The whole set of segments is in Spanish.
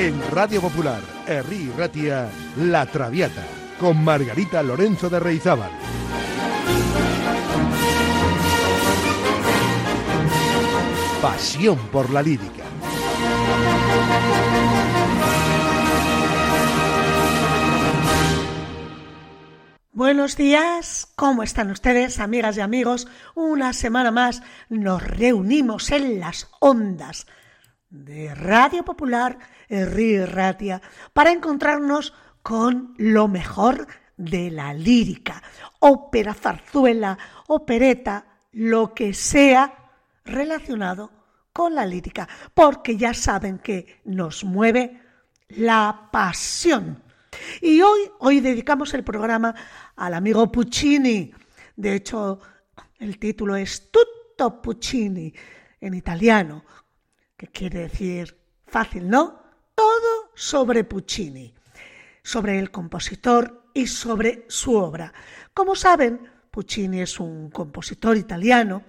En Radio Popular, Herri Ratia, La Traviata, con Margarita Lorenzo de Reizábal. Pasión por la lírica. Buenos días, ¿cómo están ustedes, amigas y amigos? Una semana más nos reunimos en las ondas de Radio Popular Río Ratia para encontrarnos con lo mejor de la lírica, ópera, zarzuela, opereta, lo que sea relacionado con la lírica, porque ya saben que nos mueve la pasión y hoy, hoy dedicamos el programa al amigo Puccini. De hecho, el título es Tutto Puccini en italiano, que quiere decir fácil, ¿no? Todo sobre Puccini, sobre el compositor y sobre su obra. Como saben, Puccini es un compositor italiano,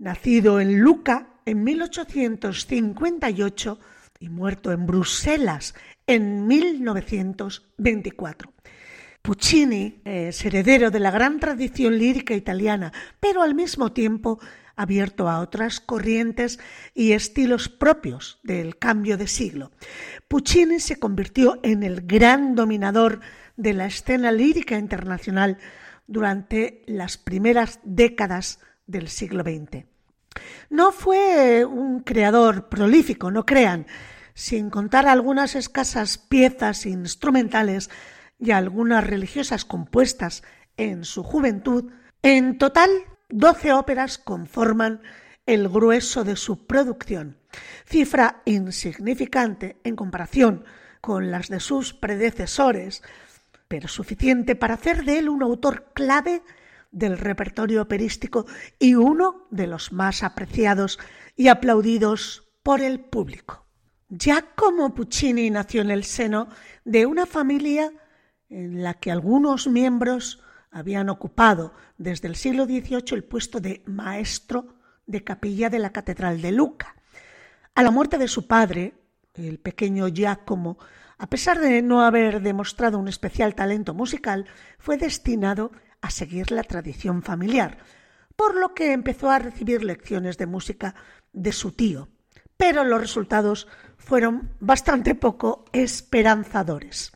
nacido en Lucca en 1858 y muerto en Bruselas en 1924. Puccini es heredero de la gran tradición lírica italiana, pero al mismo tiempo abierto a otras corrientes y estilos propios del cambio de siglo. Puccini se convirtió en el gran dominador de la escena lírica internacional durante las primeras décadas del siglo XX. No fue un creador prolífico, no crean, sin contar algunas escasas piezas instrumentales y algunas religiosas compuestas en su juventud, en total doce óperas conforman el grueso de su producción, cifra insignificante en comparación con las de sus predecesores, pero suficiente para hacer de él un autor clave del repertorio operístico y uno de los más apreciados y aplaudidos por el público. Giacomo Puccini nació en el seno de una familia en la que algunos miembros habían ocupado desde el siglo XVIII el puesto de maestro de capilla de la Catedral de Lucca. A la muerte de su padre, el pequeño Giacomo, a pesar de no haber demostrado un especial talento musical, fue destinado a seguir la tradición familiar, por lo que empezó a recibir lecciones de música de su tío, pero los resultados fueron bastante poco esperanzadores.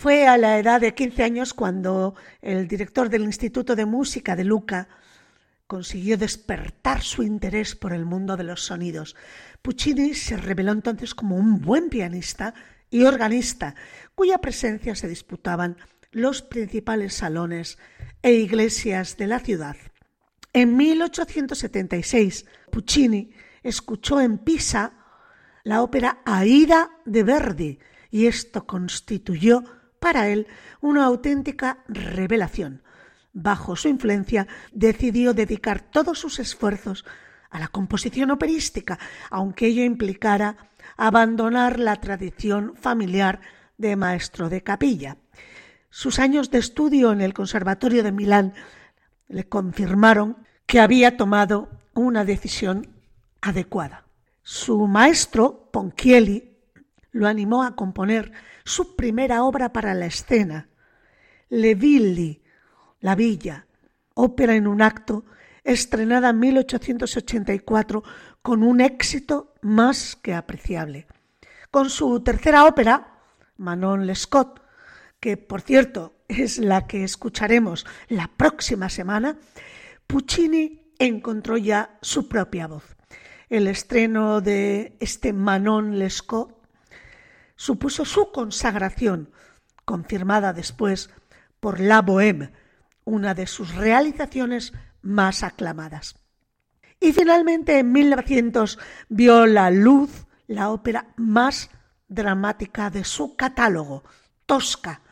Fue a la edad de 15 años cuando el director del Instituto de Música de Luca consiguió despertar su interés por el mundo de los sonidos. Puccini se reveló entonces como un buen pianista y organista, cuya presencia se disputaban los principales salones e iglesias de la ciudad. En 1876, Puccini escuchó en Pisa la ópera Aida de Verdi y esto constituyó para él una auténtica revelación. Bajo su influencia decidió dedicar todos sus esfuerzos a la composición operística, aunque ello implicara abandonar la tradición familiar de maestro de capilla. Sus años de estudio en el Conservatorio de Milán le confirmaron que había tomado una decisión adecuada. Su maestro, Ponchielli, lo animó a componer su primera obra para la escena, Le Villi, La Villa, ópera en un acto, estrenada en 1884 con un éxito más que apreciable. Con su tercera ópera, Manon Lescaut, que por cierto es la que escucharemos la próxima semana, Puccini encontró ya su propia voz el estreno de este Manon Lescaut supuso su consagración, confirmada después por La Bohème, una de sus realizaciones más aclamadas. Y finalmente en 1900 vio la luz la ópera más dramática de su catálogo, Tosca,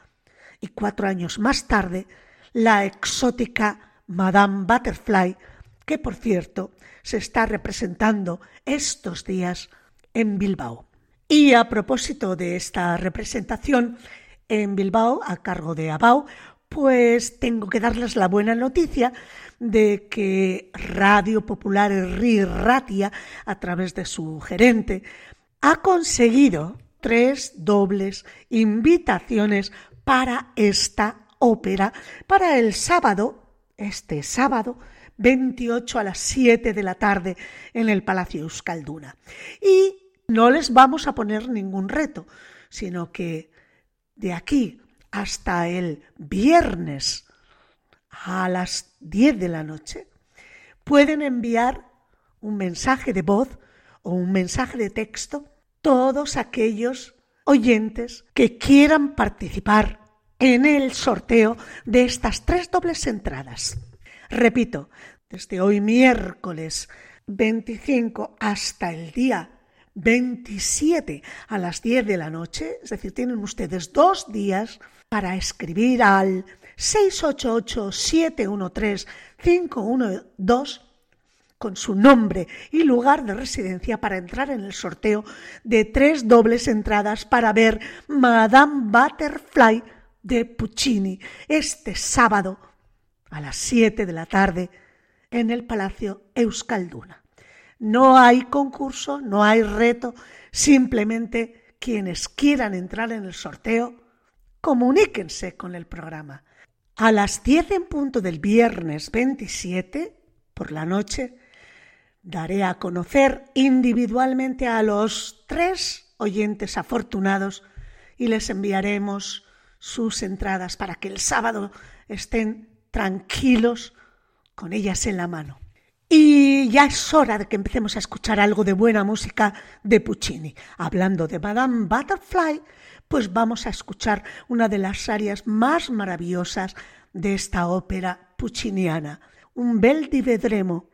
y cuatro años más tarde la exótica Madame Butterfly, que por cierto se está representando estos días en Bilbao. Y a propósito de esta representación en Bilbao a cargo de Abao, pues tengo que darles la buena noticia de que Radio Popular Ratia, a través de su gerente, ha conseguido tres dobles invitaciones para esta ópera para el sábado, este sábado, 28 a las 7 de la tarde en el Palacio Euskalduna. Y no les vamos a poner ningún reto, sino que de aquí hasta el viernes a las 10 de la noche pueden enviar un mensaje de voz o un mensaje de texto todos aquellos oyentes que quieran participar en el sorteo de estas tres dobles entradas. Repito, desde hoy miércoles 25 hasta el día 27 a las 10 de la noche, es decir, tienen ustedes dos días para escribir al 688-713-512 con su nombre y lugar de residencia para entrar en el sorteo de tres dobles entradas para ver Madame Butterfly de Puccini este sábado a las 7 de la tarde en el Palacio Euskalduna. No hay concurso, no hay reto, simplemente quienes quieran entrar en el sorteo, comuníquense con el programa. A las 10 en punto del viernes 27 por la noche daré a conocer individualmente a los tres oyentes afortunados y les enviaremos sus entradas para que el sábado estén tranquilos con ellas en la mano. Y ya es hora de que empecemos a escuchar algo de buena música de Puccini. Hablando de Madame Butterfly, pues vamos a escuchar una de las áreas más maravillosas de esta ópera pucciniana, un bel di vedremo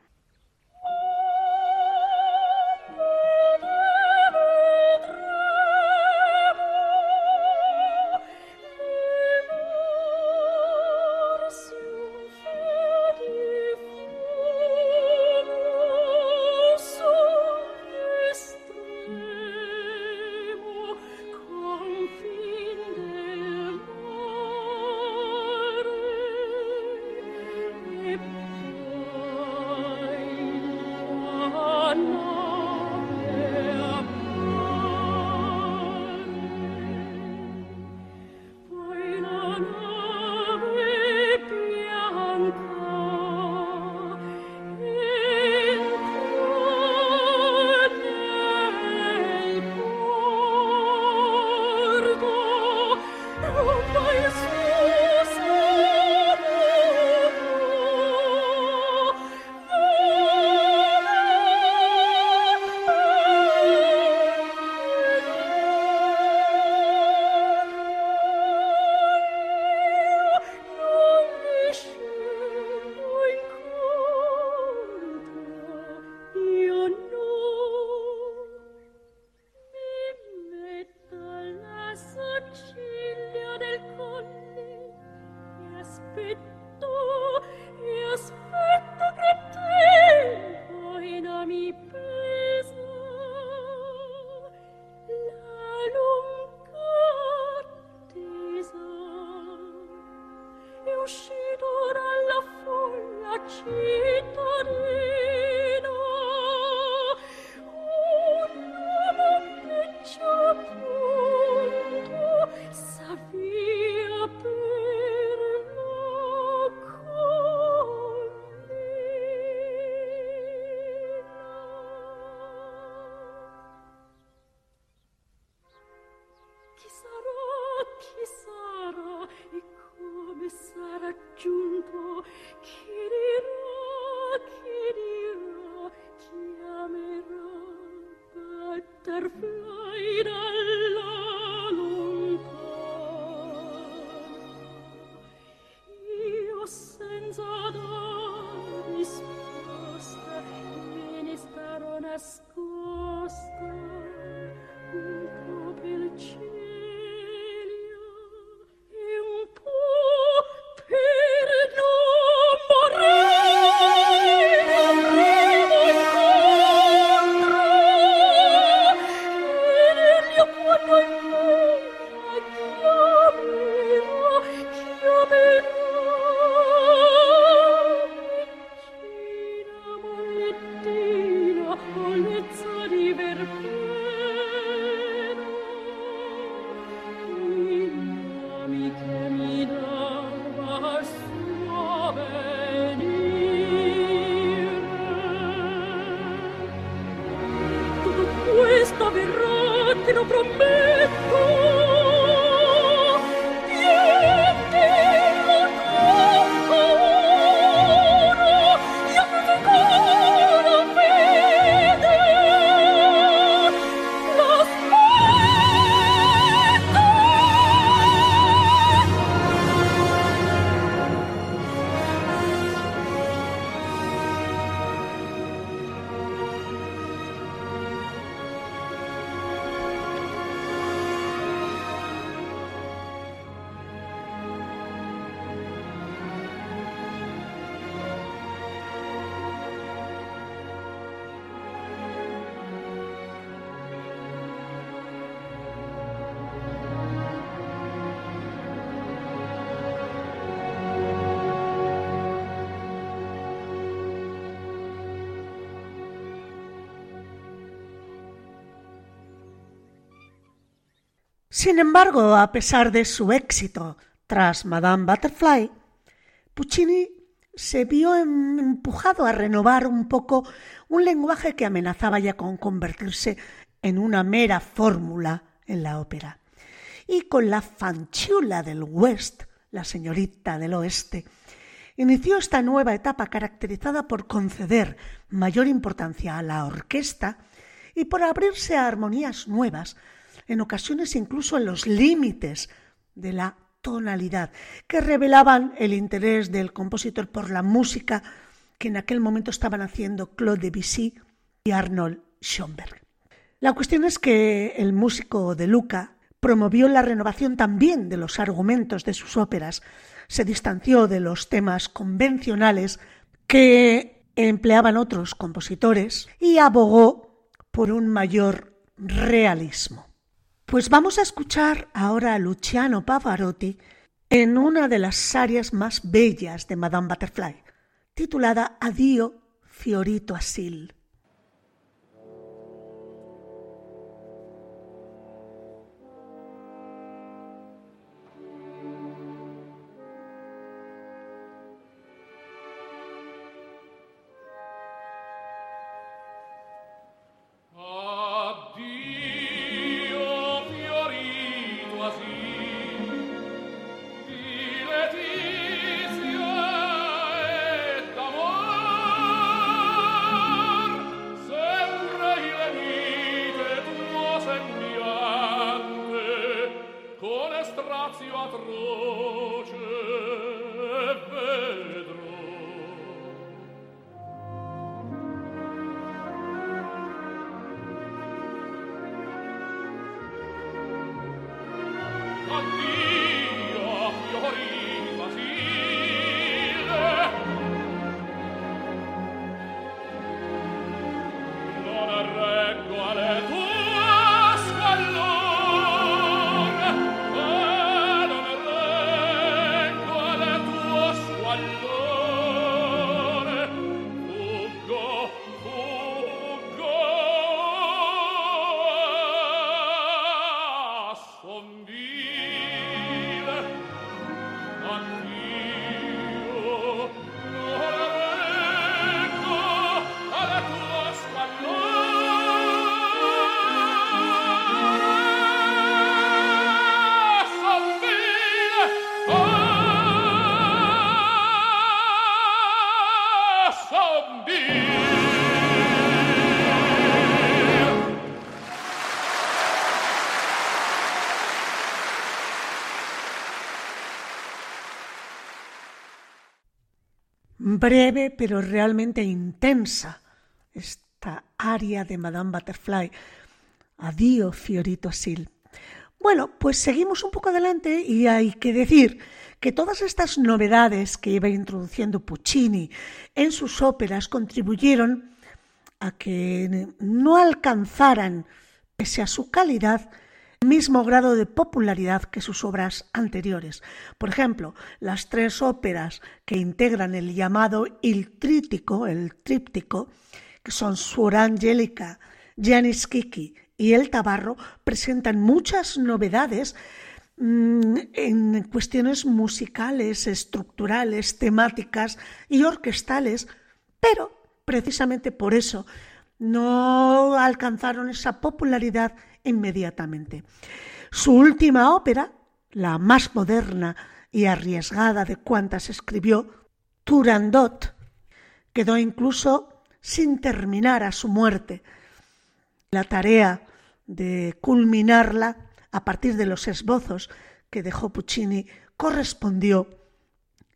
Sin embargo, a pesar de su éxito tras Madame Butterfly, Puccini se vio em, empujado a renovar un poco un lenguaje que amenazaba ya con convertirse en una mera fórmula en la ópera. Y con la fanchula del West, la señorita del Oeste, inició esta nueva etapa caracterizada por conceder mayor importancia a la orquesta y por abrirse a armonías nuevas, en ocasiones incluso en los límites de la tonalidad, que revelaban el interés del compositor por la música que en aquel momento estaban haciendo Claude Debussy y Arnold Schoenberg. La cuestión es que el músico de Luca promovió la renovación también de los argumentos de sus óperas, se distanció de los temas convencionales que empleaban otros compositores y abogó por un mayor realismo. Pues vamos a escuchar ahora a Luciano Pavarotti en una de las áreas más bellas de Madame Butterfly, titulada Addio Fiorito Asil. Breve pero realmente intensa esta aria de Madame Butterfly. Adiós, Fiorito Sil. Bueno, pues seguimos un poco adelante y hay que decir que todas estas novedades que iba introduciendo Puccini en sus óperas contribuyeron a que no alcanzaran, pese a su calidad, mismo grado de popularidad que sus obras anteriores. Por ejemplo, las tres óperas que integran el llamado Il Trítico, el tríptico, que son Suor Angélica, Janis Kiki y El Tabarro, presentan muchas novedades mm, en cuestiones musicales, estructurales, temáticas y orquestales, pero precisamente por eso no alcanzaron esa popularidad inmediatamente. Su última ópera, la más moderna y arriesgada de cuantas escribió, Turandot, quedó incluso sin terminar a su muerte. La tarea de culminarla a partir de los esbozos que dejó Puccini correspondió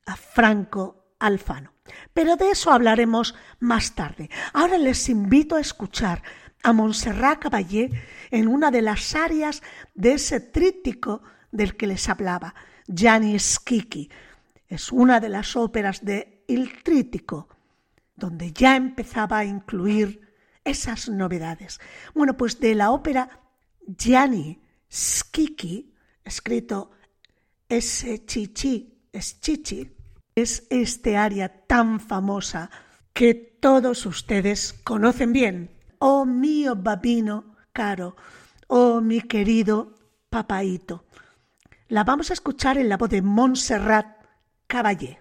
a Franco Alfano. Pero de eso hablaremos más tarde. Ahora les invito a escuchar a Montserrat Caballé en una de las áreas de ese tríptico del que les hablaba, Gianni Schicchi. Es una de las óperas de Il Trítico, donde ya empezaba a incluir esas novedades. Bueno, pues de la ópera Gianni Schicchi, escrito S-Chichi, es Chichi, es este área tan famosa que todos ustedes conocen bien. Oh mío babino caro, oh mi querido Papaito. La vamos a escuchar en la voz de Montserrat Caballé.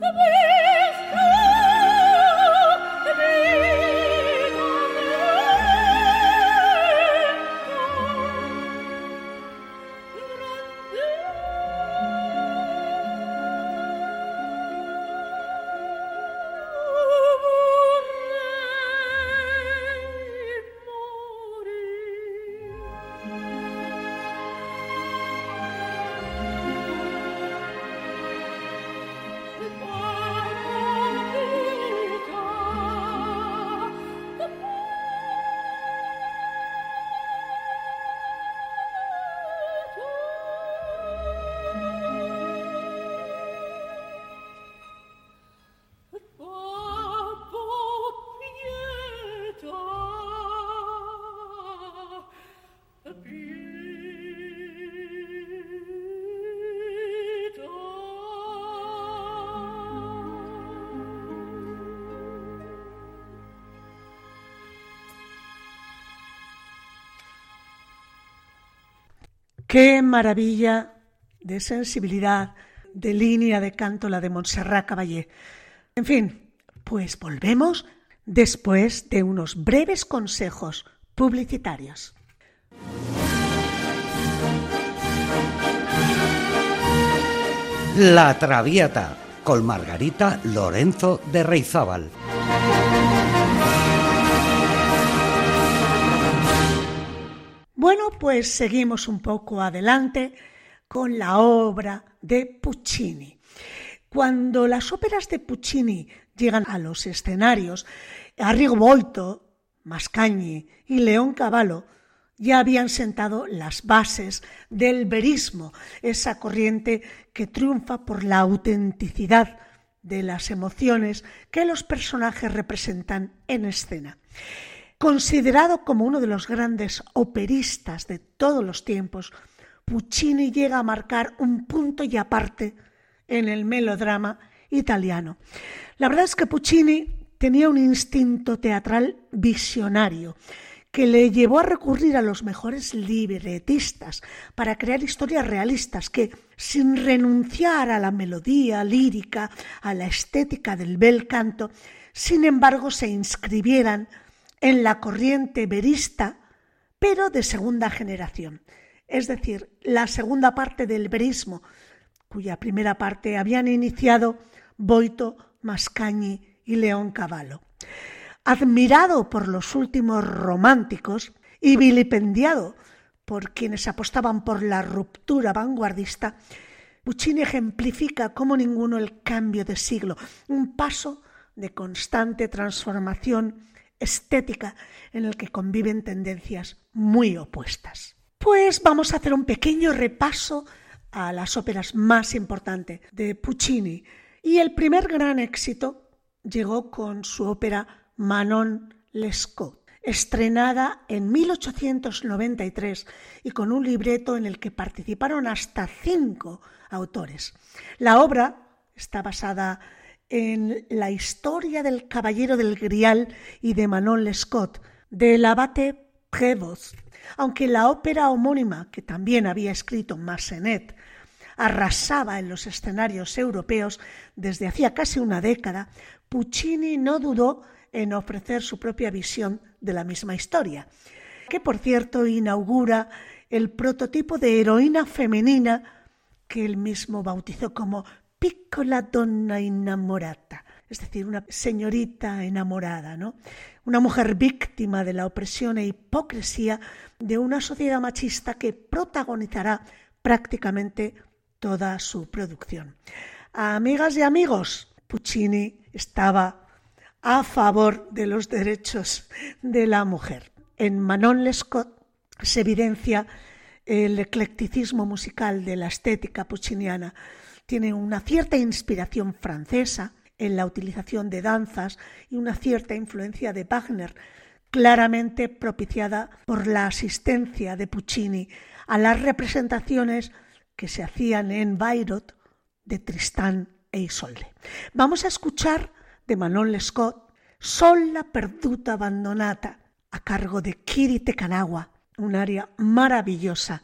No puedo. Qué maravilla de sensibilidad, de línea de canto la de Montserrat Caballé. En fin, pues volvemos después de unos breves consejos publicitarios. La Traviata con Margarita Lorenzo de Reizábal. Bueno, pues seguimos un poco adelante con la obra de Puccini. Cuando las óperas de Puccini llegan a los escenarios, Arrigo Volto, Mascagni y León Cavallo ya habían sentado las bases del verismo, esa corriente que triunfa por la autenticidad de las emociones que los personajes representan en escena. Considerado como uno de los grandes operistas de todos los tiempos, Puccini llega a marcar un punto y aparte en el melodrama italiano. La verdad es que Puccini tenía un instinto teatral visionario que le llevó a recurrir a los mejores libretistas para crear historias realistas que, sin renunciar a la melodía lírica, a la estética del bel canto, sin embargo se inscribieran en la corriente verista, pero de segunda generación, es decir, la segunda parte del verismo, cuya primera parte habían iniciado Boito, Mascagni y León Cavallo. Admirado por los últimos románticos y vilipendiado por quienes apostaban por la ruptura vanguardista, Puccini ejemplifica como ninguno el cambio de siglo, un paso de constante transformación estética en el que conviven tendencias muy opuestas. Pues vamos a hacer un pequeño repaso a las óperas más importantes de Puccini y el primer gran éxito llegó con su ópera Manon Lescaut. estrenada en 1893 y con un libreto en el que participaron hasta cinco autores. La obra está basada en la historia del Caballero del Grial y de Manon Lescott, del abate Prévost, aunque la ópera homónima, que también había escrito Massenet, arrasaba en los escenarios europeos desde hacía casi una década, Puccini no dudó en ofrecer su propia visión de la misma historia, que por cierto inaugura el prototipo de heroína femenina que él mismo bautizó como piccola donna innamorata, es decir, una señorita enamorada, ¿no? Una mujer víctima de la opresión e hipocresía de una sociedad machista que protagonizará prácticamente toda su producción. Amigas y amigos, Puccini estaba a favor de los derechos de la mujer. En Manon Lescaut se evidencia el eclecticismo musical de la estética pucciniana. Tiene una cierta inspiración francesa en la utilización de danzas y una cierta influencia de Wagner, claramente propiciada por la asistencia de Puccini a las representaciones que se hacían en Bayreuth de Tristán e Isolde. Vamos a escuchar de Manon Lescaut Sola perduta abbandonata a cargo de Kiri Tekanawa, un área maravillosa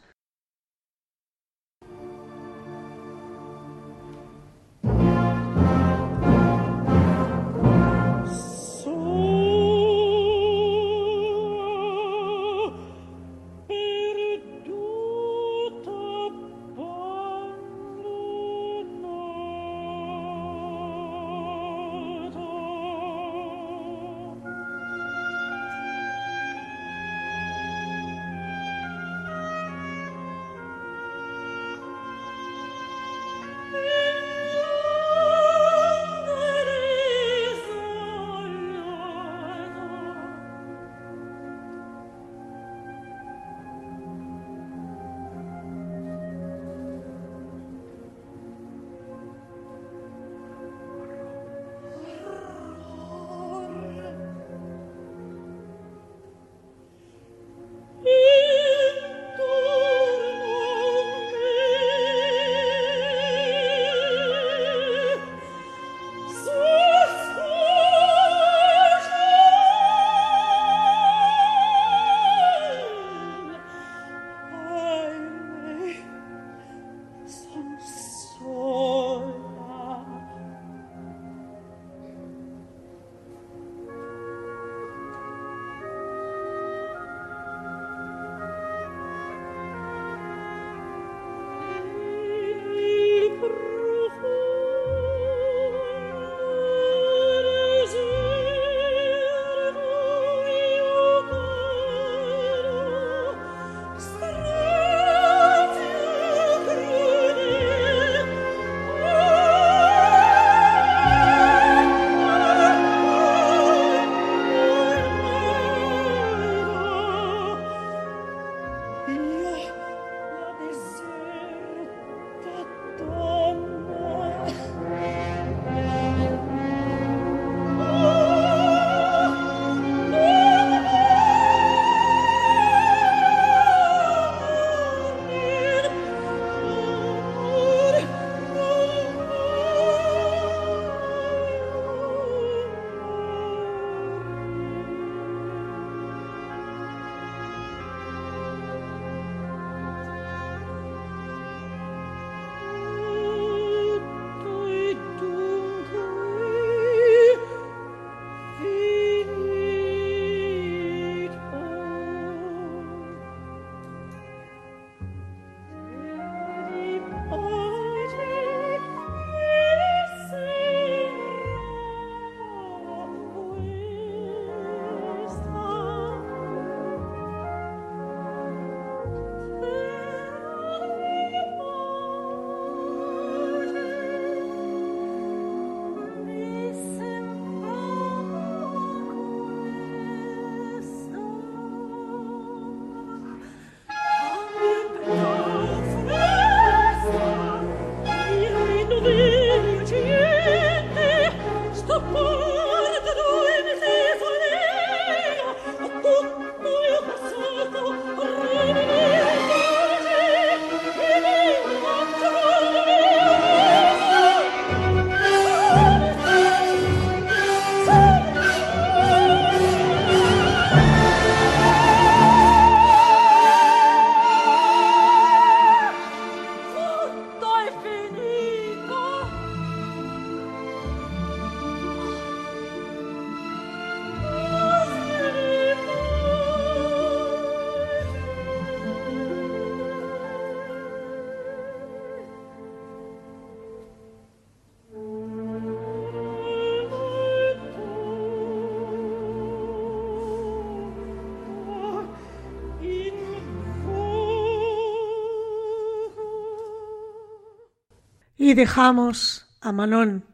Y dejamos a Manon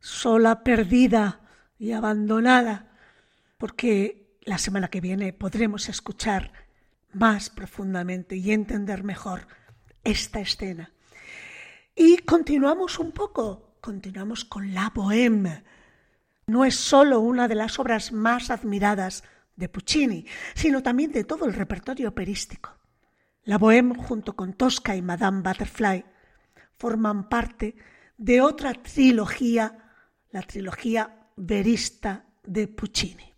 sola, perdida y abandonada, porque la semana que viene podremos escuchar más profundamente y entender mejor esta escena. Y continuamos un poco, continuamos con la Bohème. No es solo una de las obras más admiradas de Puccini, sino también de todo el repertorio operístico. La Bohème, junto con Tosca y Madame Butterfly, forman parte de otra trilogía, la trilogía verista de Puccini.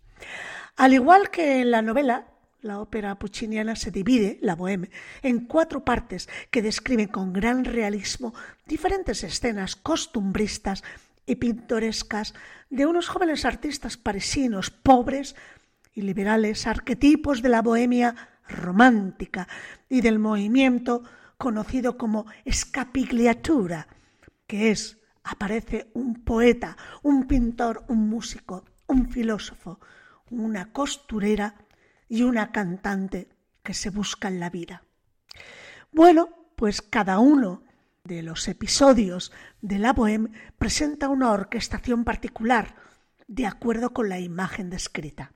Al igual que en la novela, la ópera pucciniana se divide, la Bohème, en cuatro partes que describen con gran realismo diferentes escenas costumbristas y pintorescas de unos jóvenes artistas parisinos pobres y liberales, arquetipos de la bohemia romántica y del movimiento conocido como escapigliatura, que es, aparece un poeta, un pintor, un músico, un filósofo, una costurera y una cantante que se buscan la vida. Bueno, pues cada uno de los episodios de la Bohème presenta una orquestación particular, de acuerdo con la imagen descrita.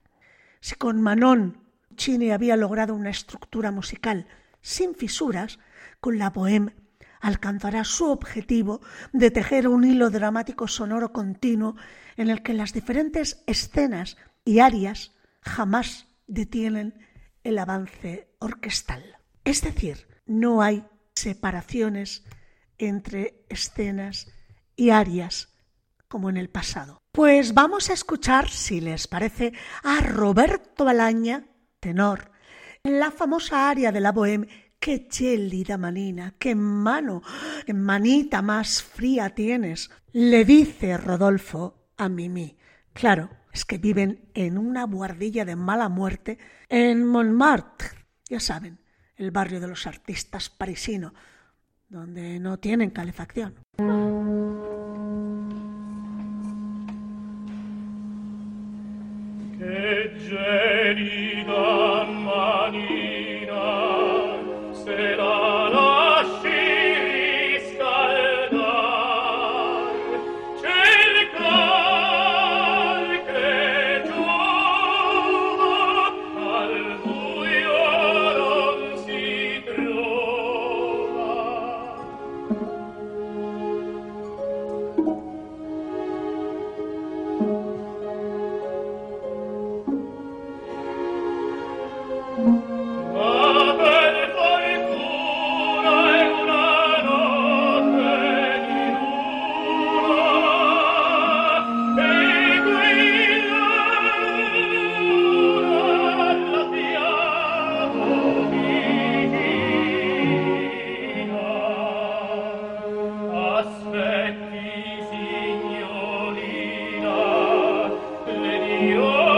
Si con Manon Chini había logrado una estructura musical sin fisuras, con la Bohème alcanzará su objetivo de tejer un hilo dramático sonoro continuo en el que las diferentes escenas y arias jamás detienen el avance orquestal. Es decir, no hay separaciones entre escenas y arias como en el pasado. Pues vamos a escuchar, si les parece, a Roberto Balaña, tenor, en la famosa aria de la Bohème Qué gélida manina, qué mano, qué manita más fría tienes, le dice Rodolfo a Mimi. Claro, es que viven en una buhardilla de mala muerte en Montmartre, ya saben, el barrio de los artistas parisino, donde no tienen calefacción. You.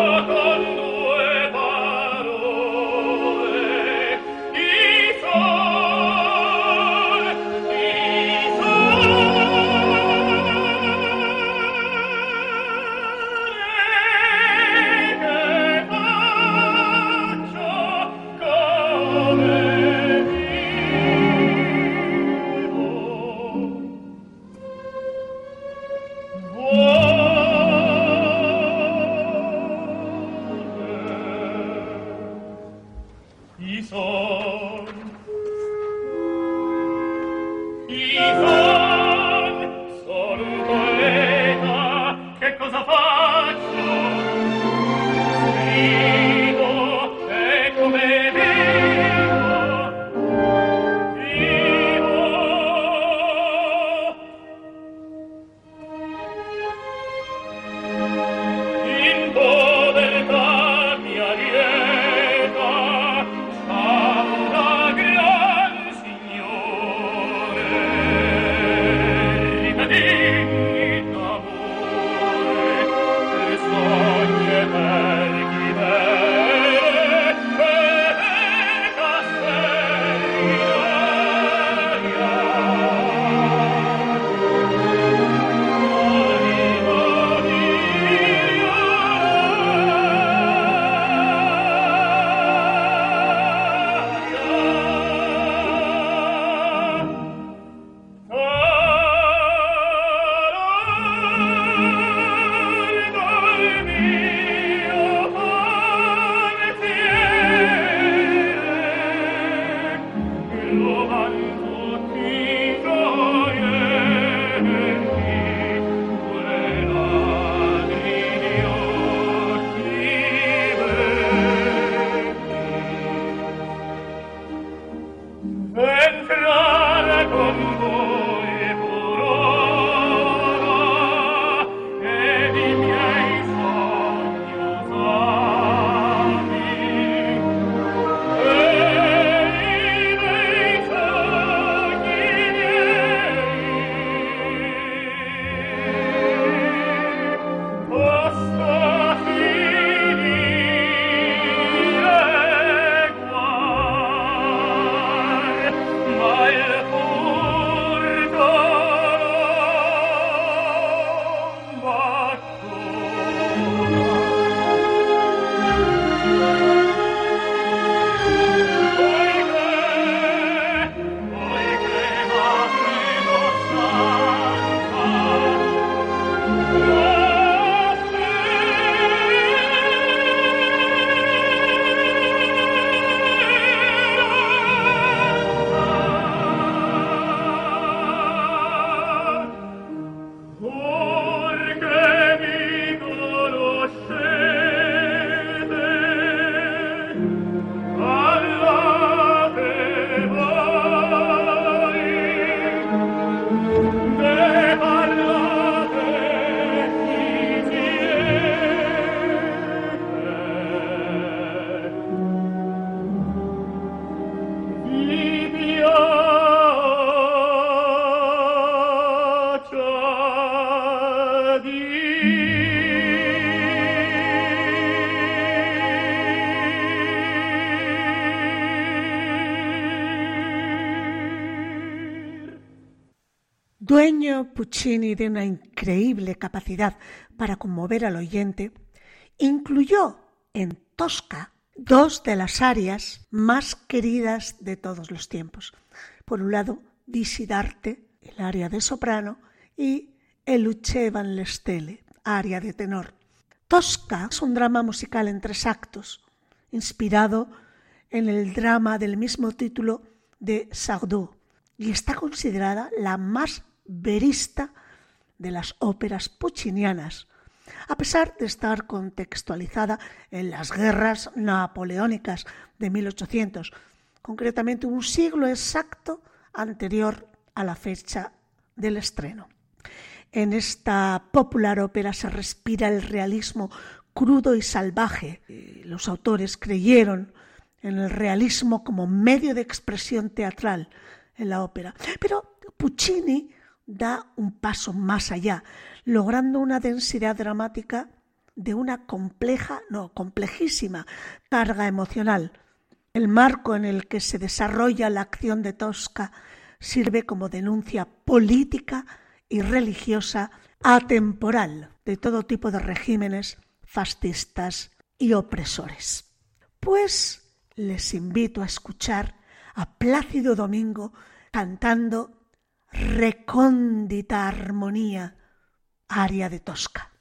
Puccini de una increíble capacidad para conmover al oyente, incluyó en Tosca dos de las arias más queridas de todos los tiempos. Por un lado, Disidarte, el aria de soprano, y El Van le Stelle, aria de tenor. Tosca es un drama musical en tres actos, inspirado en el drama del mismo título de Sardou, y está considerada la más verista de las óperas puccinianas, a pesar de estar contextualizada en las guerras napoleónicas de 1800, concretamente un siglo exacto anterior a la fecha del estreno. En esta popular ópera se respira el realismo crudo y salvaje. Los autores creyeron en el realismo como medio de expresión teatral en la ópera. Pero Puccini da un paso más allá, logrando una densidad dramática de una compleja, no, complejísima carga emocional. El marco en el que se desarrolla la acción de Tosca sirve como denuncia política y religiosa atemporal de todo tipo de regímenes fascistas y opresores. Pues les invito a escuchar a Plácido Domingo cantando recóndita armonía, aria de Tosca.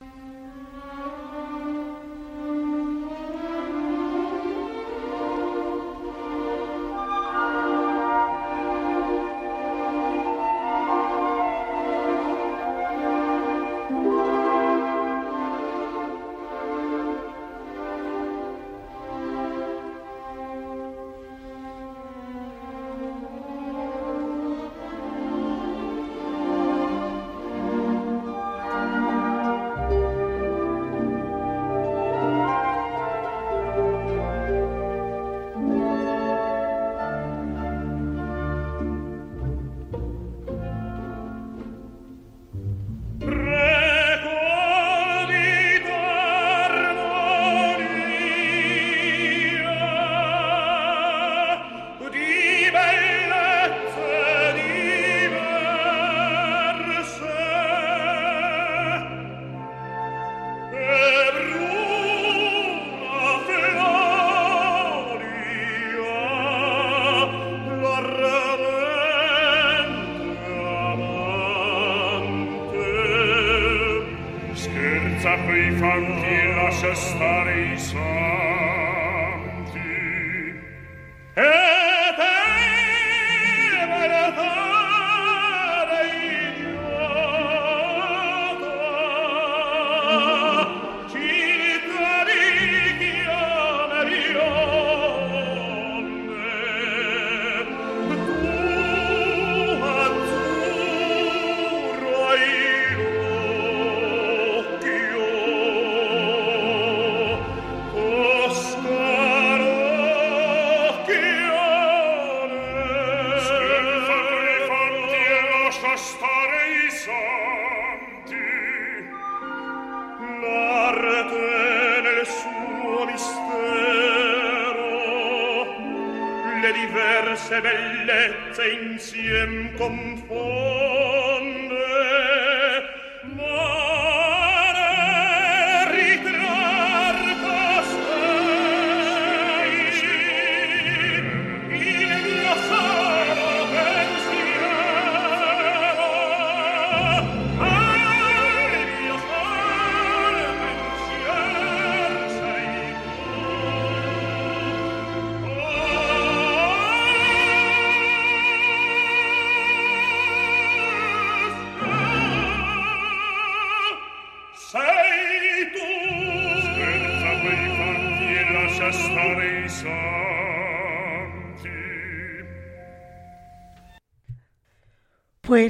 dolce bellezza insiem con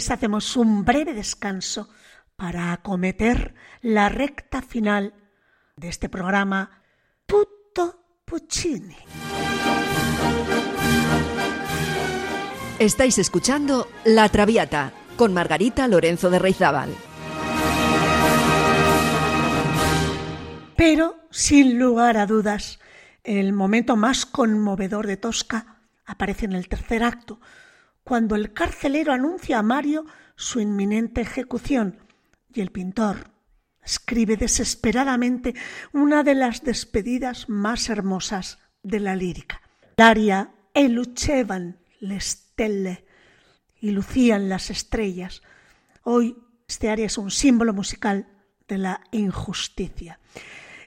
Pues hacemos un breve descanso para acometer la recta final de este programa Tutto Puccini. Estáis escuchando La Traviata con Margarita Lorenzo de Reizábal. Pero, sin lugar a dudas, el momento más conmovedor de Tosca aparece en el tercer acto, cuando el carcelero anuncia a Mario su inminente ejecución y el pintor escribe desesperadamente una de las despedidas más hermosas de la lírica. Daria e lucevan le stelle y lucían las estrellas. Hoy este aria es un símbolo musical de la injusticia.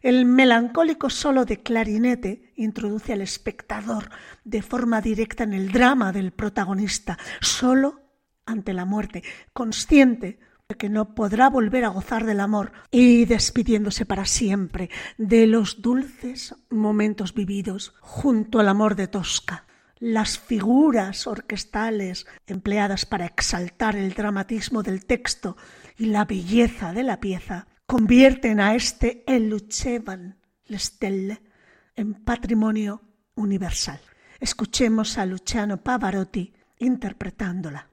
El melancólico solo de clarinete introduce al espectador de forma directa en el drama del protagonista, solo ante la muerte, consciente de que no podrá volver a gozar del amor y despidiéndose para siempre de los dulces momentos vividos junto al amor de Tosca. Las figuras orquestales empleadas para exaltar el dramatismo del texto y la belleza de la pieza convierten a este El Lucevan Stelle en patrimonio universal. Escuchemos a Luciano Pavarotti interpretándola.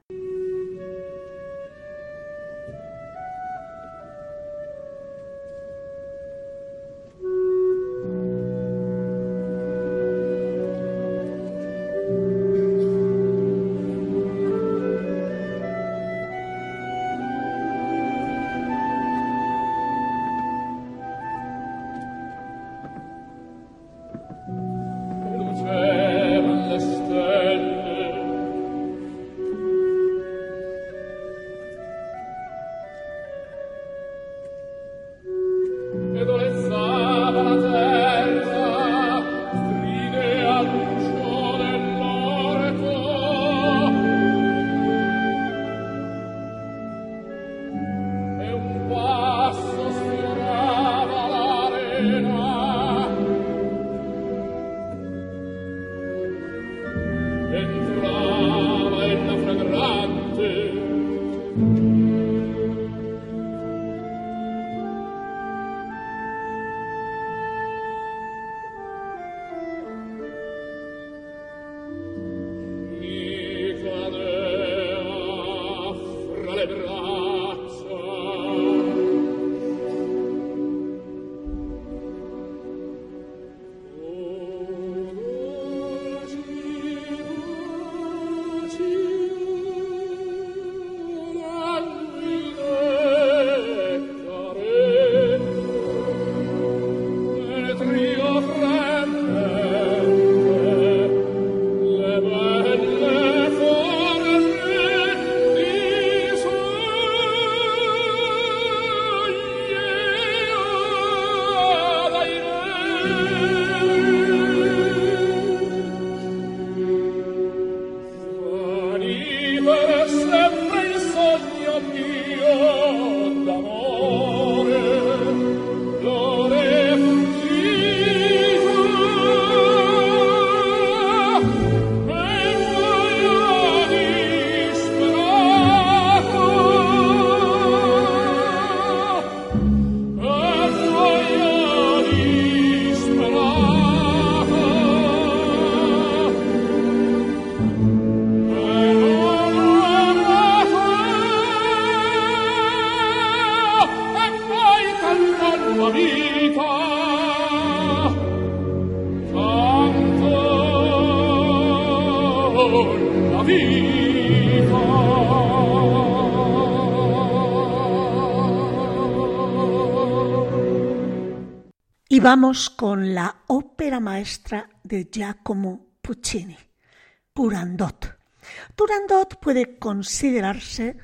será. Y vamos con la ópera maestra de Giacomo Puccini, Turandot. Turandot puede considerarse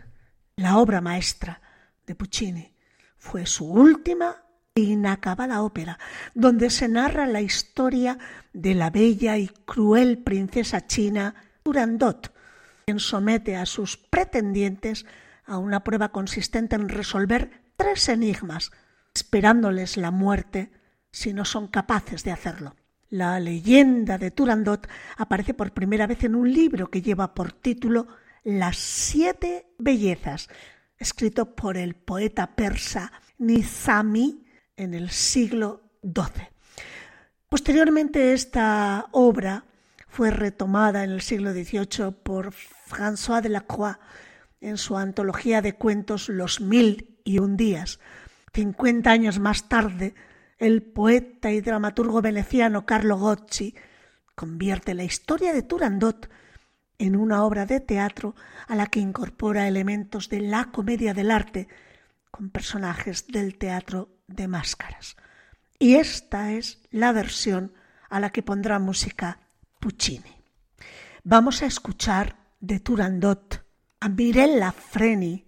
la obra maestra de Puccini. Fue su última e inacabada ópera, donde se narra la historia de la bella y cruel princesa china Turandot, quien somete a sus pretendientes a una prueba consistente en resolver tres enigmas, esperándoles la muerte si no son capaces de hacerlo. La leyenda de Turandot aparece por primera vez en un libro que lleva por título Las siete bellezas, escrito por el poeta persa Nizami en el siglo XII. Posteriormente esta obra fue retomada en el siglo XVIII por François de la Croix en su antología de cuentos Los mil y un días. Cincuenta años más tarde el poeta y dramaturgo veneciano Carlo Gozzi convierte la historia de Turandot en una obra de teatro a la que incorpora elementos de la comedia del arte con personajes del teatro de máscaras. Y esta es la versión a la que pondrá música Puccini. Vamos a escuchar de Turandot a Mirella Freni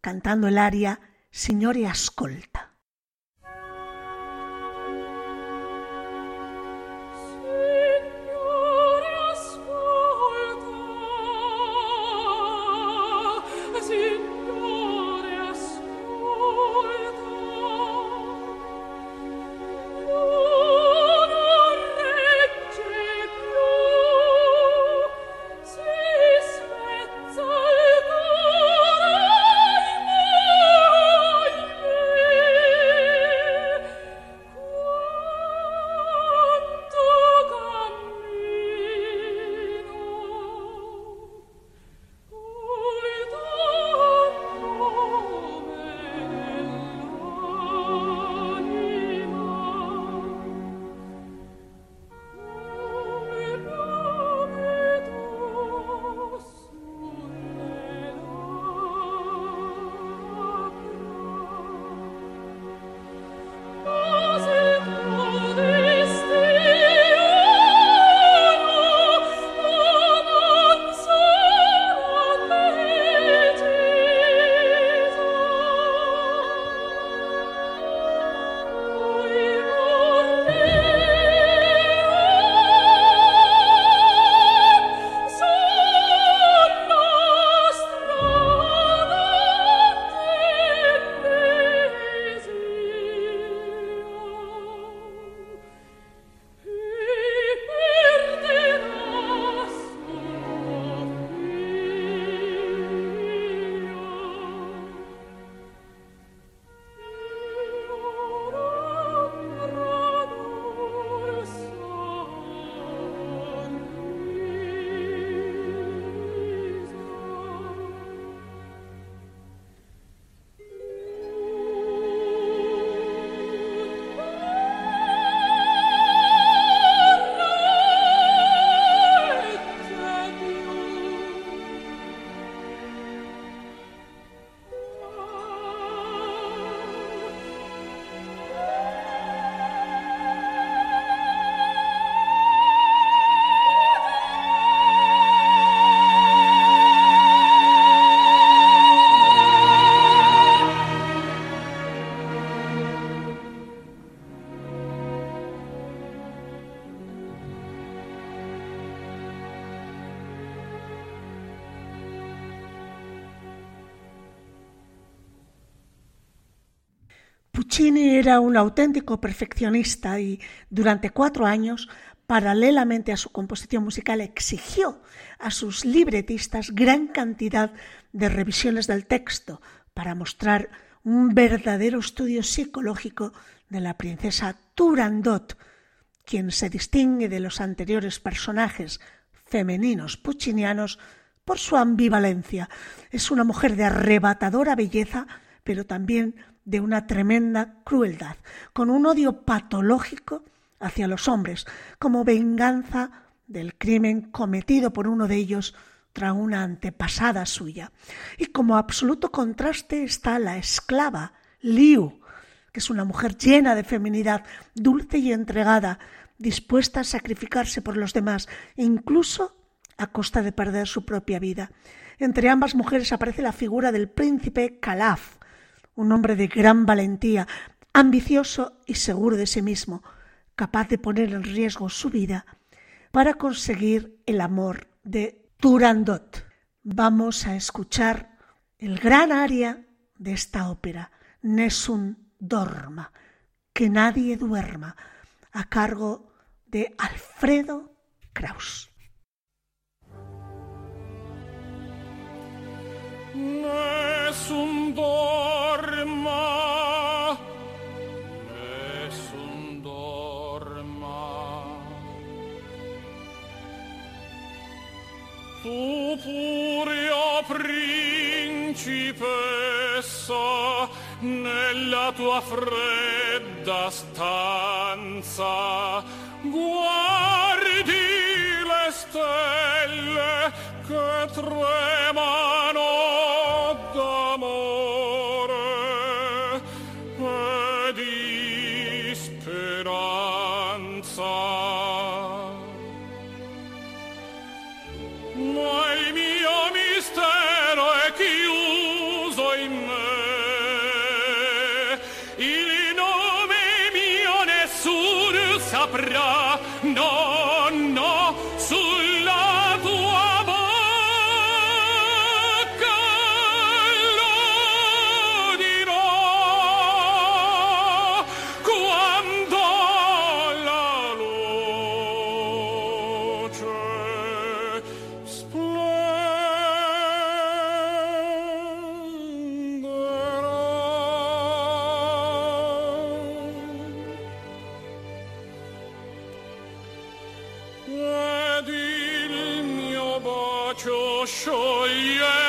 cantando el aria Signori Ascolta. Era un auténtico perfeccionista y durante cuatro años, paralelamente a su composición musical, exigió a sus libretistas gran cantidad de revisiones del texto para mostrar un verdadero estudio psicológico de la princesa Turandot, quien se distingue de los anteriores personajes femeninos puccinianos por su ambivalencia. Es una mujer de arrebatadora belleza, pero también de una tremenda crueldad, con un odio patológico hacia los hombres, como venganza del crimen cometido por uno de ellos tras una antepasada suya. Y como absoluto contraste está la esclava Liu, que es una mujer llena de feminidad, dulce y entregada, dispuesta a sacrificarse por los demás, incluso a costa de perder su propia vida. Entre ambas mujeres aparece la figura del príncipe Calaf, un hombre de gran valentía, ambicioso y seguro de sí mismo, capaz de poner en riesgo su vida para conseguir el amor de Turandot. Vamos a escuchar el gran aria de esta ópera, Nessun Dorma, que nadie duerma, a cargo de Alfredo Kraus. Nessun nessun dorma. Tu puria principessa, nella tua fredda stanza, guardi le stelle che tremano scioglie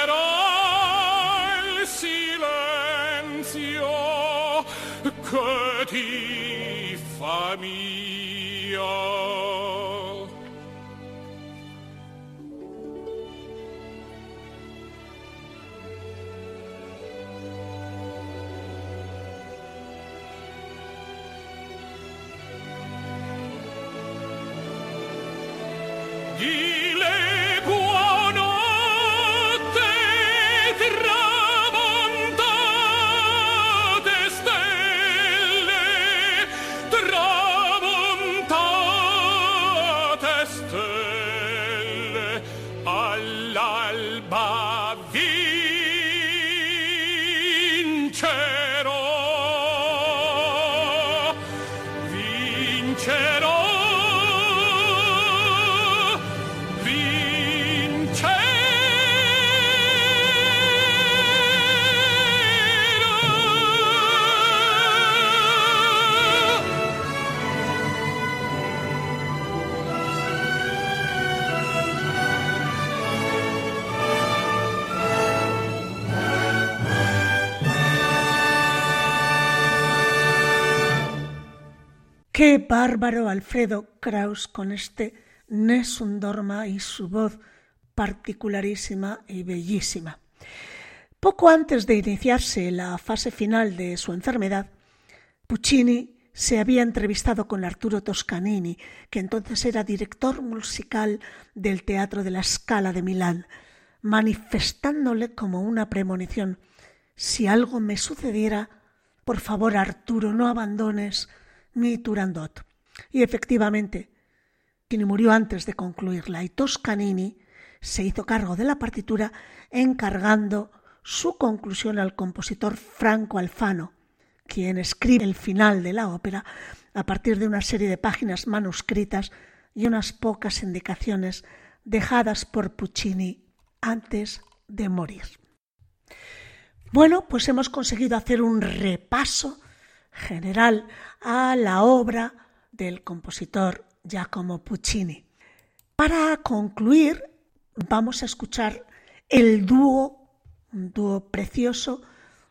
bárbaro Alfredo Kraus con este Nessun Dorma y su voz particularísima y bellísima. Poco antes de iniciarse la fase final de su enfermedad, Puccini se había entrevistado con Arturo Toscanini, que entonces era director musical del Teatro de la Scala de Milán, manifestándole como una premonición si algo me sucediera, por favor, Arturo, no abandones mi Turandot. Y efectivamente, Puccini murió antes de concluirla y Toscanini se hizo cargo de la partitura encargando su conclusión al compositor Franco Alfano, quien escribe el final de la ópera a partir de una serie de páginas manuscritas y unas pocas indicaciones dejadas por Puccini antes de morir. Bueno, pues hemos conseguido hacer un repaso general a la obra del compositor Giacomo Puccini. Para concluir, vamos a escuchar el dúo, un dúo precioso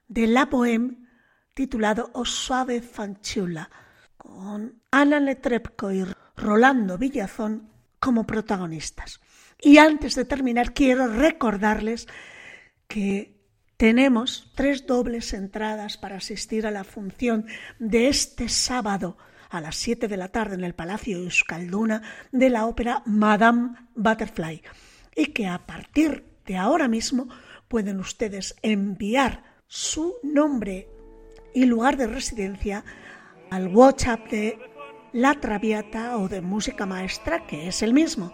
de La Bohème titulado O Suave Fanciulla, con Ana Netrebko y Rolando Villazón como protagonistas. Y antes de terminar, quiero recordarles que tenemos tres dobles entradas para asistir a la función de este sábado a las 7 de la tarde en el Palacio Euskalduna de la ópera Madame Butterfly y que a partir de ahora mismo pueden ustedes enviar su nombre y lugar de residencia al WhatsApp de La Traviata o de Música Maestra, que es el mismo.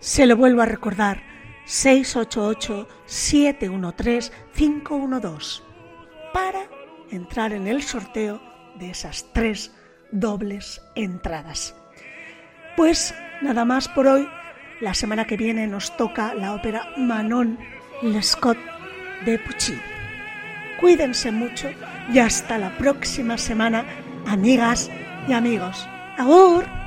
Se lo vuelvo a recordar, 688-713-512, para entrar en el sorteo de esas tres dobles entradas. Pues nada más por hoy. La semana que viene nos toca la ópera Manon Lescaut de Puccini. Cuídense mucho y hasta la próxima semana, amigas y amigos. ¡Agur!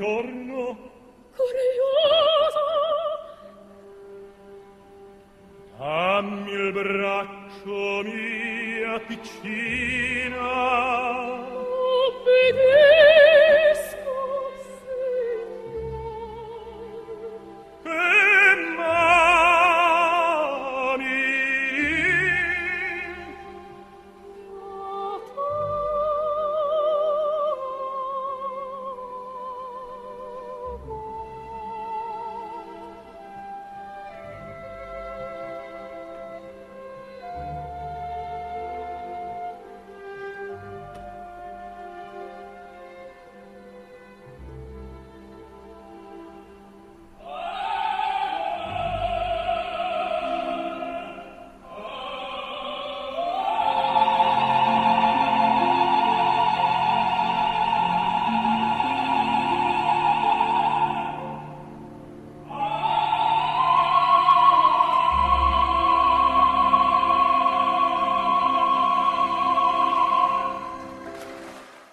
Al